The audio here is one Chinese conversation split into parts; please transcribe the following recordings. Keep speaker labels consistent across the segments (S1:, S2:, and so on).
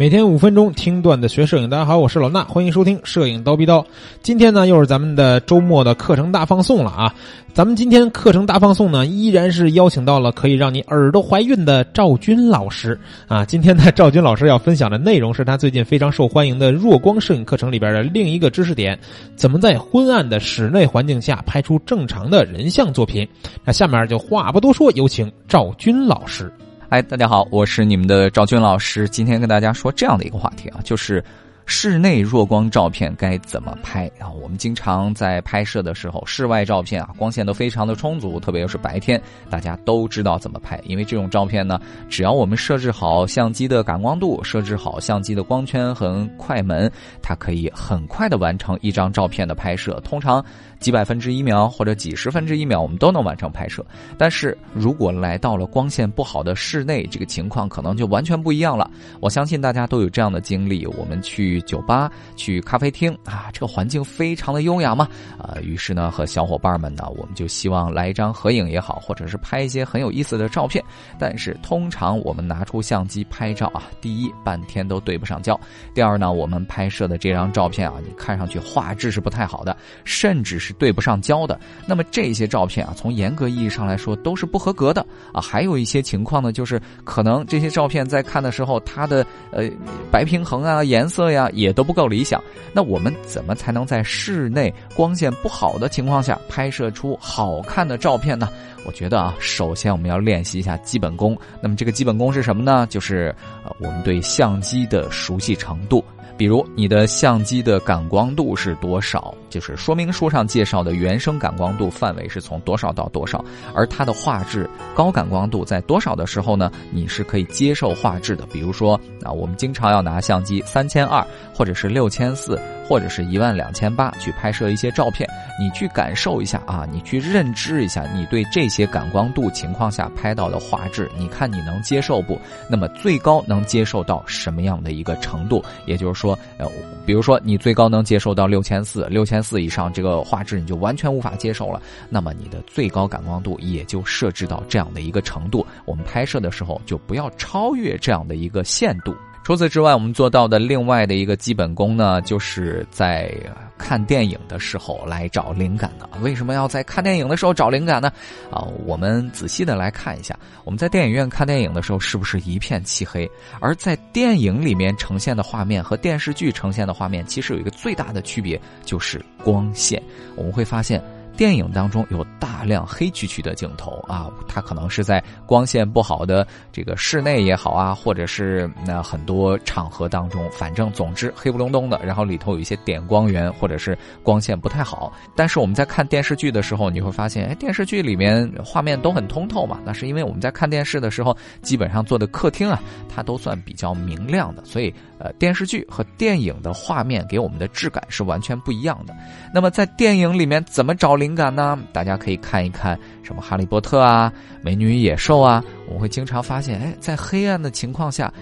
S1: 每天五分钟听段子学摄影，大家好，我是老衲，欢迎收听摄影刀逼刀。今天呢，又是咱们的周末的课程大放送了啊！咱们今天课程大放送呢，依然是邀请到了可以让你耳朵怀孕的赵军老师啊。今天呢，赵军老师要分享的内容是他最近非常受欢迎的弱光摄影课程里边的另一个知识点：怎么在昏暗的室内环境下拍出正常的人像作品。那下面就话不多说，有请赵军老师。
S2: 嗨，大家好，我是你们的赵军老师。今天跟大家说这样的一个话题啊，就是室内弱光照片该怎么拍啊？我们经常在拍摄的时候，室外照片啊，光线都非常的充足，特别又是白天，大家都知道怎么拍。因为这种照片呢，只要我们设置好相机的感光度，设置好相机的光圈和快门，它可以很快的完成一张照片的拍摄。通常。几百分之一秒或者几十分之一秒，我们都能完成拍摄。但是如果来到了光线不好的室内，这个情况可能就完全不一样了。我相信大家都有这样的经历：我们去去酒吧、去咖啡厅啊，这个环境非常的优雅嘛，啊，于是呢，和小伙伴们呢，我们就希望来一张合影也好，或者是拍一些很有意思的照片。但是通常我们拿出相机拍照啊，第一半天都对不上焦；第二呢，我们拍摄的这张照片啊，你看上去画质是不太好的，甚至是。对不上焦的，那么这些照片啊，从严格意义上来说都是不合格的啊。还有一些情况呢，就是可能这些照片在看的时候，它的呃白平衡啊、颜色呀也都不够理想。那我们怎么才能在室内光线不好的情况下拍摄出好看的照片呢？我觉得啊，首先我们要练习一下基本功。那么这个基本功是什么呢？就是呃我们对相机的熟悉程度。比如你的相机的感光度是多少？就是说明书上介绍的原生感光度范围是从多少到多少？而它的画质高感光度在多少的时候呢？你是可以接受画质的。比如说啊，我们经常要拿相机三千二或者是六千四。或者是一万两千八去拍摄一些照片，你去感受一下啊，你去认知一下，你对这些感光度情况下拍到的画质，你看你能接受不？那么最高能接受到什么样的一个程度？也就是说，呃，比如说你最高能接受到六千四，六千四以上这个画质你就完全无法接受了，那么你的最高感光度也就设置到这样的一个程度，我们拍摄的时候就不要超越这样的一个限度。除此之外，我们做到的另外的一个基本功呢，就是在看电影的时候来找灵感的。为什么要在看电影的时候找灵感呢？啊，我们仔细的来看一下，我们在电影院看电影的时候是不是一片漆黑？而在电影里面呈现的画面和电视剧呈现的画面，其实有一个最大的区别，就是光线。我们会发现。电影当中有大量黑黢黢的镜头啊，它可能是在光线不好的这个室内也好啊，或者是那很多场合当中，反正总之黑不隆咚的，然后里头有一些点光源或者是光线不太好。但是我们在看电视剧的时候，你会发现，哎，电视剧里面画面都很通透嘛，那是因为我们在看电视的时候，基本上坐的客厅啊，它都算比较明亮的，所以呃，电视剧和电影的画面给我们的质感是完全不一样的。那么在电影里面怎么找灵？灵感呢？大家可以看一看什么《哈利波特》啊，《美女与野兽》啊，我会经常发现，哎，在黑暗的情况下。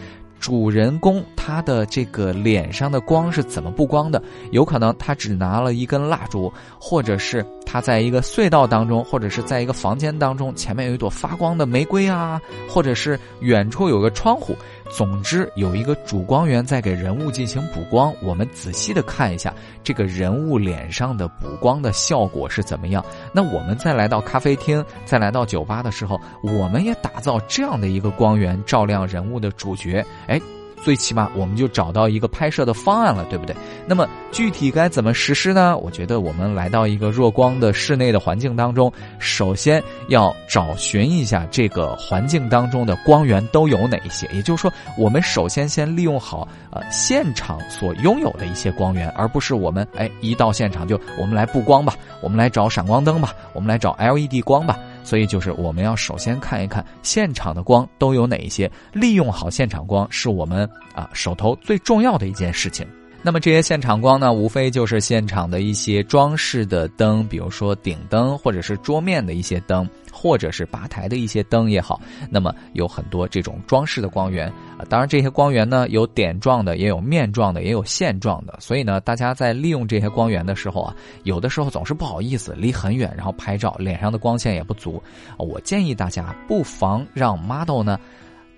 S2: 主人公他的这个脸上的光是怎么布光的？有可能他只拿了一根蜡烛，或者是他在一个隧道当中，或者是在一个房间当中，前面有一朵发光的玫瑰啊，或者是远处有个窗户。总之，有一个主光源在给人物进行补光。我们仔细的看一下这个人物脸上的补光的效果是怎么样。那我们再来到咖啡厅，再来到酒吧的时候，我们也打造这样的一个光源，照亮人物的主角。哎。最起码我们就找到一个拍摄的方案了，对不对？那么具体该怎么实施呢？我觉得我们来到一个弱光的室内的环境当中，首先要找寻一下这个环境当中的光源都有哪一些。也就是说，我们首先先利用好呃现场所拥有的一些光源，而不是我们哎一到现场就我们来布光吧，我们来找闪光灯吧，我们来找 LED 光吧。所以就是我们要首先看一看现场的光都有哪一些，利用好现场光是我们啊手头最重要的一件事情。那么这些现场光呢，无非就是现场的一些装饰的灯，比如说顶灯或者是桌面的一些灯。或者是吧台的一些灯也好，那么有很多这种装饰的光源啊。当然，这些光源呢有点状的，也有面状的，也有线状的。所以呢，大家在利用这些光源的时候啊，有的时候总是不好意思离很远，然后拍照，脸上的光线也不足。我建议大家不妨让 model 呢。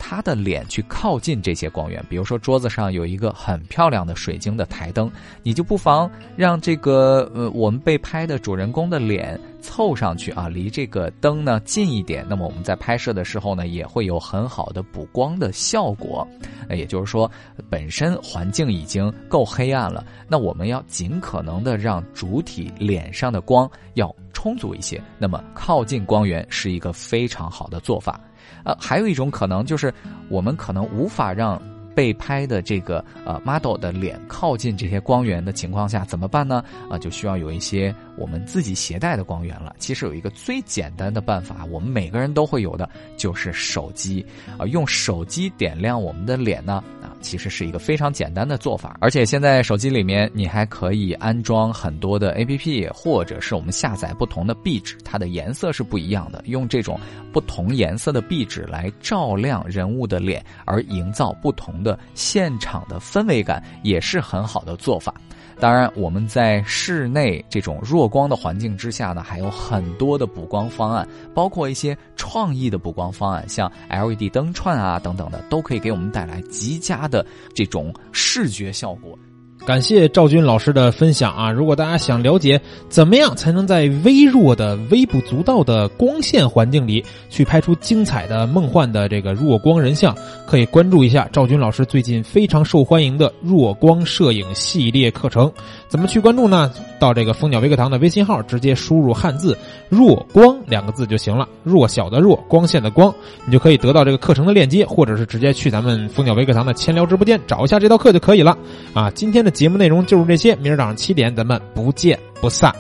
S2: 他的脸去靠近这些光源。比如说桌子上有一个很漂亮的水晶的台灯，你就不妨让这个呃我们被拍的主人公的脸凑上去啊，离这个灯呢近一点。那么我们在拍摄的时候呢，也会有很好的补光的效果。也就是说，本身环境已经够黑暗了，那我们要尽可能的让主体脸上的光要充足一些。那么靠近光源是一个非常好的做法。呃，还有一种可能就是，我们可能无法让被拍的这个呃 model 的脸靠近这些光源的情况下，怎么办呢？啊，就需要有一些我们自己携带的光源了。其实有一个最简单的办法，我们每个人都会有的，就是手机啊，用手机点亮我们的脸呢。其实是一个非常简单的做法，而且现在手机里面你还可以安装很多的 A P P，或者是我们下载不同的壁纸，它的颜色是不一样的，用这种不同颜色的壁纸来照亮人物的脸，而营造不同的现场的氛围感，也是很好的做法。当然，我们在室内这种弱光的环境之下呢，还有很多的补光方案，包括一些创意的补光方案，像 LED 灯串啊等等的，都可以给我们带来极佳的这种视觉效果。
S1: 感谢赵军老师的分享啊！如果大家想了解怎么样才能在微弱的、微不足道的光线环境里去拍出精彩的、梦幻的这个弱光人像，可以关注一下赵军老师最近非常受欢迎的弱光摄影系列课程。怎么去关注呢？到这个蜂鸟微课堂的微信号，直接输入汉字“弱光”两个字就行了。弱小的弱，光线的光，你就可以得到这个课程的链接，或者是直接去咱们蜂鸟微课堂的千聊直播间找一下这道课就可以了。啊，今天节目内容就是这些，明儿早上七点咱们不见不散。